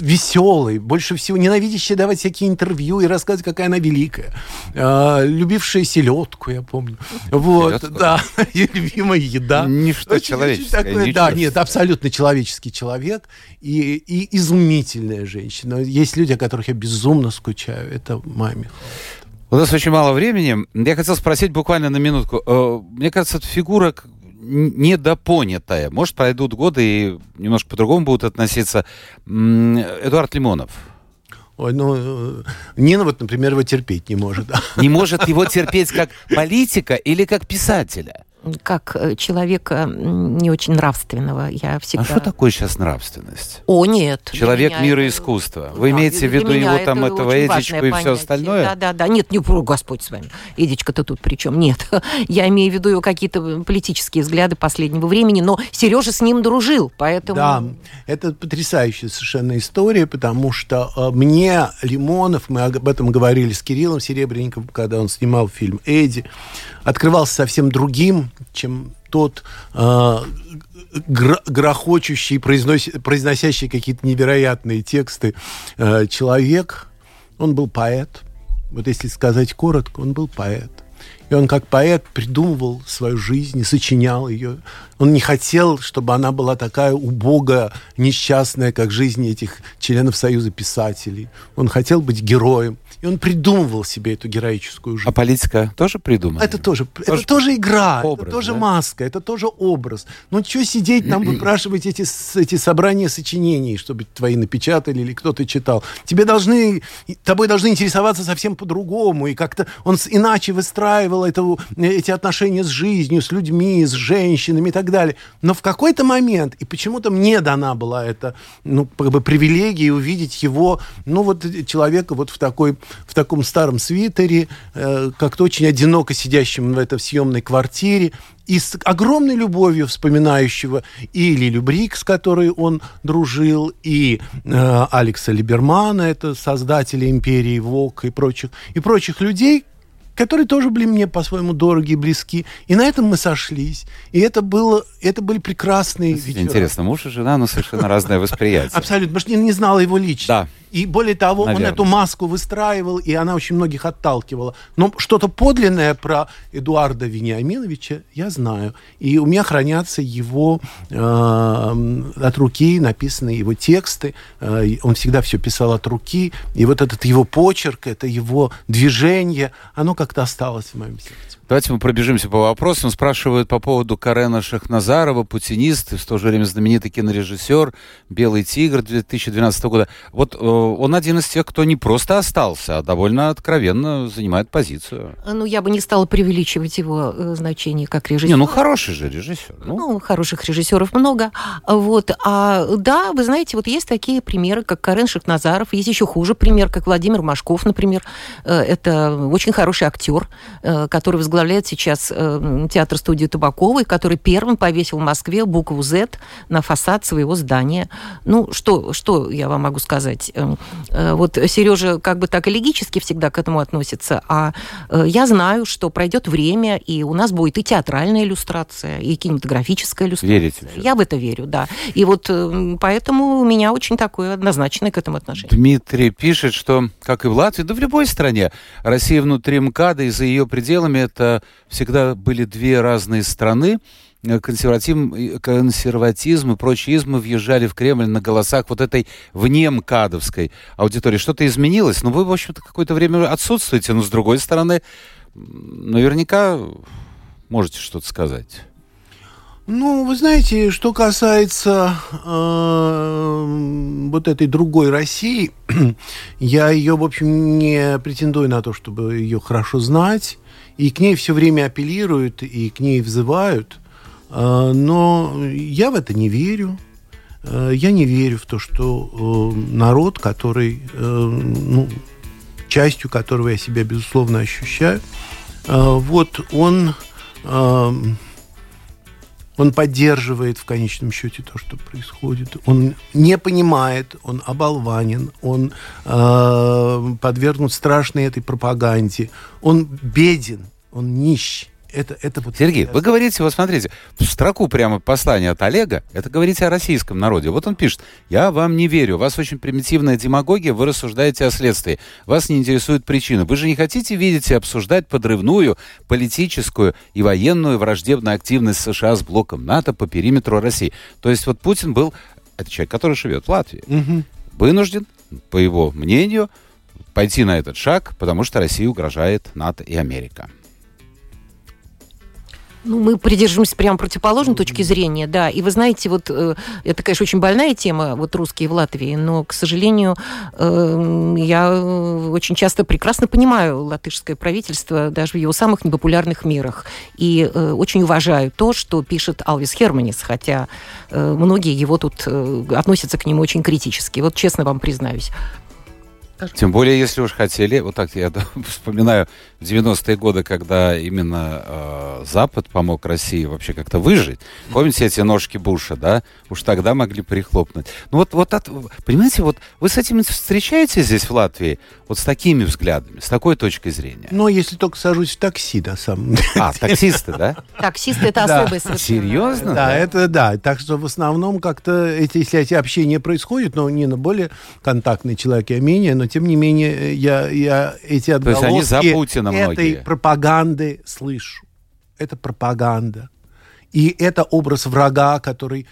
веселый, больше всего ненавидящий давать всякие интервью и рассказывать, какая она великая. А, любившая селедку, я помню. Вот, Селедку? да, *laughs* любимая еда. Ничто Очень- человеческое, очень такое, ничего. да, нет, абсолютно человеческий человек и, и изумительная женщина. Есть люди, о которых я безумно скучаю. Это маме. У нас очень мало времени. Я хотел спросить буквально на минутку. Э, Мне кажется, эта фигура к- н- недопонятая. Может, пройдут годы и немножко по-другому будут относиться. Эдуард Лимонов. Ой, ну, э, Нина вот, например, его терпеть не может. Не может его терпеть как политика или как писателя? Как э, человека не очень нравственного, я всегда... А что такое сейчас нравственность? О, нет. Человек мира это- искусства. Вы Да, имеете в виду его там, это этого Эдичку и все понятие. остальное? Да, да, да. Нет, не про Господь с вами. Эдичка-то тут при чем? Нет. *laughs* Я имею в виду его какие-то политические взгляды последнего времени, но Сережа с ним дружил, поэтому... Да, это потрясающая совершенно история, потому что э, мне Лимонов, мы об этом говорили с Кириллом Серебренниковым, когда он снимал фильм «Эдди», открывался совсем другим, чем тот э, гро- грохочущий, произноси- произносящий какие-то невероятные тексты э, человек. Он был поэт. Вот если сказать коротко, он был поэт. И он как поэт придумывал свою жизнь и сочинял ее. Он не хотел, чтобы она была такая убогая, несчастная, как жизнь этих членов Союза писателей. Он хотел быть героем. И он придумывал себе эту героическую жизнь. А политика тоже придумана? Это тоже, Тоже это тоже игра, образ, это тоже да? маска, это тоже образ. Ну, что сидеть там, выпрашивать эти, эти собрания сочинений, чтобы твои напечатали или кто-то читал. Тебе должны, тобой должны интересоваться совсем по-другому. И как-то он иначе выстраивал устраивал это, эти отношения с жизнью, с людьми, с женщинами и так далее. Но в какой-то момент, и почему-то мне дана была эта ну, как бы привилегия увидеть его, ну, вот человека вот в, такой, в таком старом свитере, э, как-то очень одиноко сидящим в этой съемной квартире, и с огромной любовью вспоминающего и Лилю Брик, с которой он дружил, и э, Алекса Либермана, это создателя империи ВОК и прочих, и прочих людей, которые тоже были мне по-своему дороги и близки. И на этом мы сошлись. И это, было, это были прекрасные вечера. Интересно, муж и жена, но совершенно разное восприятие. Абсолютно, потому что я не знала его лично. Да. И более того, Наверное. он эту маску выстраивал, и она очень многих отталкивала. Но что-то подлинное про Эдуарда Вениаминовича я знаю. И у меня хранятся его э, от руки написанные его тексты. Э, он всегда все писал от руки. И вот этот его почерк, это его движение, оно как-то осталось в моем сердце. Давайте мы пробежимся по вопросам. Спрашивают по поводу Карена Шахназарова, путинист, в то же время знаменитый кинорежиссер, «Белый тигр» 2012 года. Вот э, он один из тех, кто не просто остался, а довольно откровенно занимает позицию. Ну, я бы не стала преувеличивать его э, значение как режиссер. Не, ну хороший же режиссер. Ну, ну хороших режиссеров много. Вот. А да, вы знаете, вот есть такие примеры, как Карен Шахназаров. Есть еще хуже пример, как Владимир Машков, например. Э, это очень хороший актер, э, который возглавляет возглавляет сейчас э, театр-студию Табаковой, который первым повесил в Москве букву Z на фасад своего здания. Ну, что, что я вам могу сказать? Э, э, вот Сережа как бы так элегически всегда к этому относится, а э, я знаю, что пройдет время, и у нас будет и театральная иллюстрация, и кинематографическая иллюстрация. Верите? Я в это верю, да. И вот э, поэтому у меня очень такое однозначное к этому отношение. Дмитрий пишет, что, как и в Латвии, да в любой стране, Россия внутри МКАДа и за ее пределами это всегда были две разные страны. Э, консерватизм, консерватизм и прочие измы въезжали в Кремль на голосах вот этой вне МКАДовской аудитории. Что-то изменилось? Ну, вы, в общем-то, какое-то время отсутствуете, но, с другой стороны, наверняка можете что-то сказать. Ну, вы знаете, что касается э, вот этой другой России, *clears throat* я ее, в общем, не претендую на то, чтобы ее хорошо знать и к ней все время апеллируют, и к ней взывают. А, но я в это не верю. А, я не верю в то, что э, народ, который, э, ну, частью которого я себя, безусловно, ощущаю, а, вот он он поддерживает в конечном счете то, что происходит. Он не понимает, он оболванен, он э, подвергнут страшной этой пропаганде. Он беден, он нищ. Это, это вот Сергей, вы говорите, вот смотрите, в строку прямо послания от Олега, это говорите о российском народе. Вот он пишет, я вам не верю, у вас очень примитивная демагогия, вы рассуждаете о следствии, вас не интересует причина. Вы же не хотите видеть и обсуждать подрывную политическую и военную враждебную активность США с блоком НАТО по периметру России. То есть вот Путин был, это человек, который живет в Латвии, угу. вынужден, по его мнению, пойти на этот шаг, потому что России угрожает НАТО и Америка. Ну, мы придерживаемся прямо противоположной точки зрения, да. И вы знаете, вот э, это, конечно, очень больная тема, вот русские в Латвии, но, к сожалению, э, я очень часто прекрасно понимаю латышское правительство даже в его самых непопулярных мерах. И э, очень уважаю то, что пишет Алвис Херманис, хотя многие его тут относятся к нему очень критически. Вот честно вам признаюсь. Тем более, если уж хотели, вот так я *laughs* вспоминаю 90-е годы, когда именно э, Запад помог России вообще как-то выжить. Помните эти ножки Буша, да? Уж тогда могли прихлопнуть. Ну вот, вот от, понимаете, вот вы с этим встречаетесь здесь, в Латвии, вот с такими взглядами, с такой точкой зрения? Ну, если только сажусь в такси, да, сам. А, таксисты, да? Таксисты это особый Серьезно? Да, это да. Так что в основном как-то, если эти общения происходят, но не на более контактный человек, я менее, но тем не менее я, я эти отголоски... То есть они за Путина многие. этой пропаганды слышу. Это пропаганда. И это образ врага, который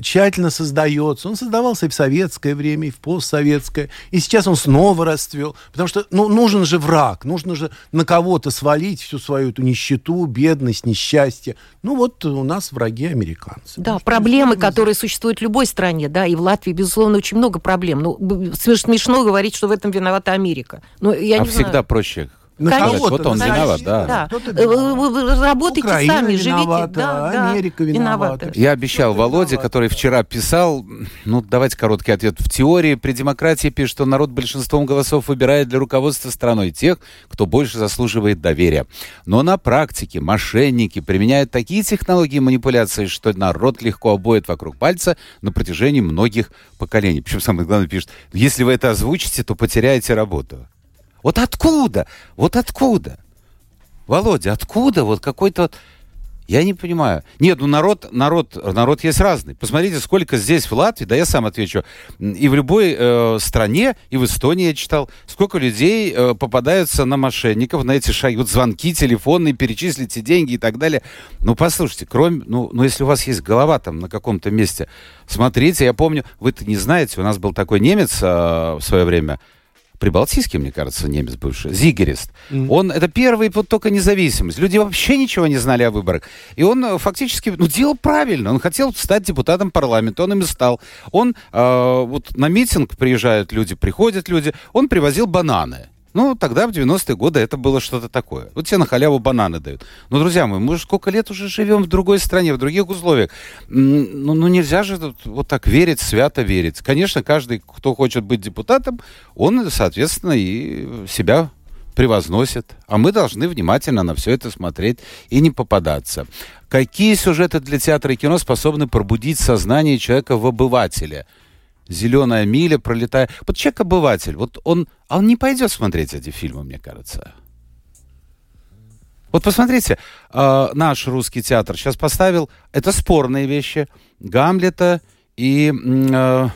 тщательно создается. Он создавался и в советское время, и в постсоветское. И сейчас он снова расцвел. Потому что ну, нужен же враг. Нужно же на кого-то свалить всю свою эту нищету, бедность, несчастье. Ну вот у нас враги американцы. Да, ну, проблемы, которые существуют в любой стране. Да, и в Латвии, безусловно, очень много проблем. Ну, смешно говорить, что в этом виновата Америка. Но я а не всегда знаю. проще На Конечно. Вот он виноват, да. Да. кто-то Э, вы- Работайте Украина сами, живите. виновата, Да, да, Америка виновата. Я обещал Кто-то Володе, виноват. который вчера писал, ну, давайте короткий ответ. В теории при демократии пишет, что народ большинством голосов выбирает для руководства страной тех, кто больше заслуживает доверия. Но на практике мошенники применяют такие технологии манипуляции, что народ легко обоет вокруг пальца на протяжении многих поколений. Причем самое главное пишет, если вы это озвучите, то потеряете работу. Вот откуда? Вот откуда? Володя, откуда вот какой-то... вот- Я не понимаю. Нет, ну народ, народ, народ есть разный. Посмотрите, сколько здесь в Латвии, да я сам отвечу, и в любой э, стране, и в Эстонии я читал, сколько людей э, попадаются на мошенников, на эти шаги, вот звонки телефонные, перечислите деньги и так далее. Ну, послушайте, кроме, ну, ну, если у вас есть голова там на каком-то месте, смотрите, я помню, вы-то не знаете, у нас был такой немец э, в свое время, прибалтийский, мне кажется, немец бывший, Зигерист. Он, это первый, вот только независимость. Люди вообще ничего не знали о выборах. И он э, фактически, ну, делал правильно. Он хотел стать депутатом парламента, он им и стал. Он, э, вот на митинг приезжают люди, приходят люди, он привозил бананы. Ну, тогда, в 90-е годы, это было что-то такое. Вот тебе на халяву бананы дают. Ну, друзья мои, мы же сколько лет уже живем в другой стране, в других условиях. Ну, ну нельзя же вот так верить, свято верить. Конечно, каждый, кто хочет быть депутатом, он, соответственно, и себя превозносит. А мы должны внимательно на все это смотреть и не попадаться. Какие сюжеты для театра и кино способны пробудить сознание человека в обывателе? Зеленая миля, пролетая. Вот человек-обыватель, вот он, а он не пойдет смотреть эти фильмы, мне кажется. Вот посмотрите, э, наш русский театр сейчас поставил, это спорные вещи, Гамлета и э,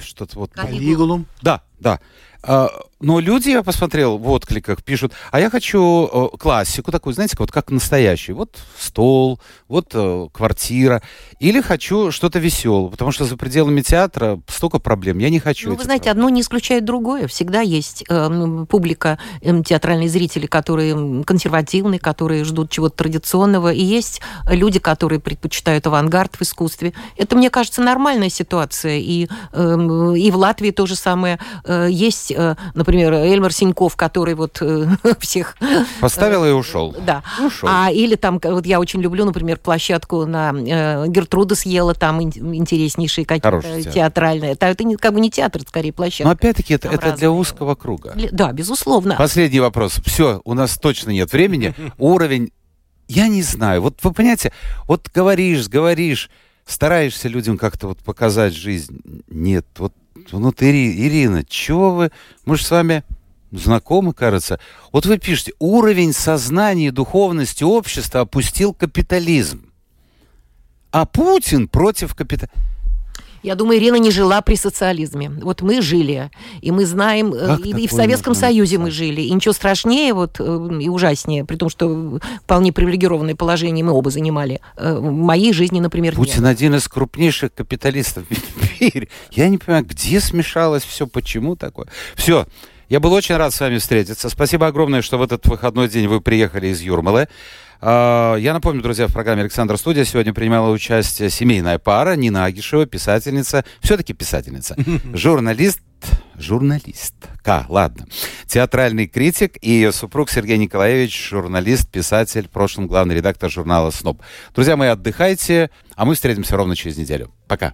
что-то вот... Калигулум. Да, да. А, Но люди, я посмотрел в откликах, пишут, а я хочу э, классику такую, знаете, вот как настоящий. Вот стол, вот э, квартира. Или хочу что-то веселое, потому что за пределами театра столько проблем. Я не хочу Ну, вы знаете, проблем. одно не исключает другое. Всегда есть э, публика, э, театральные зрители, которые м, консервативные, которые ждут чего-то традиционного, и есть люди, которые предпочитают авангард в искусстве. Это, мне кажется, нормальная ситуация. И, эм, и в Латвии то же самое. Э, Есть, э, например, Эльмар Синьков, который вот э, *laughs* всех Поставил и ушел. да. Ушел. А или там, вот я очень люблю, например, площадку на э, Гертруда съела, там ин- интереснейшие какие-то театр. театральные. Это, это не, как бы не театр, это скорее Но площадка. опять-таки это, это для узкого круга. Да, безусловно. Последний вопрос. Все, у нас точно нет времени. *laughs* Уровень, я не знаю. Вот вы понимаете, вот говоришь, говоришь, стараешься людям как-то вот показать жизнь. Нет, вот, ну ты, Ири- Ирина, чего вы, мы же с вами знакомы, кажется. Вот вы пишете, уровень сознания и духовности общества опустил капитализм. А Путин против капитализма. Я думаю, Ирина не жила при социализме. Вот мы жили, и мы знаем, э, Как и, и в Советском можно Союзе мы жили. И ничего страшнее вот, э, и ужаснее, при том, что вполне привилегированное положение мы оба занимали. Э, В моей жизни, например, нет. Путин один из крупнейших капиталистов в *laughs* мире. Я не понимаю, где смешалось все, почему такое. Все. Я был очень рад с вами встретиться. Спасибо огромное, что в этот выходной день вы приехали из Юрмалы. А, Я напомню, друзья, в программе «Александр Студия» сегодня принимала участие семейная пара Нина Агишева, писательница, все-таки писательница, *laughs* журналист, журналистка, ладно, театральный критик и ее супруг Сергей Николаевич, журналист, писатель, в прошлом главный редактор журнала «СНОП». Друзья мои, отдыхайте, а мы встретимся ровно через неделю. Пока.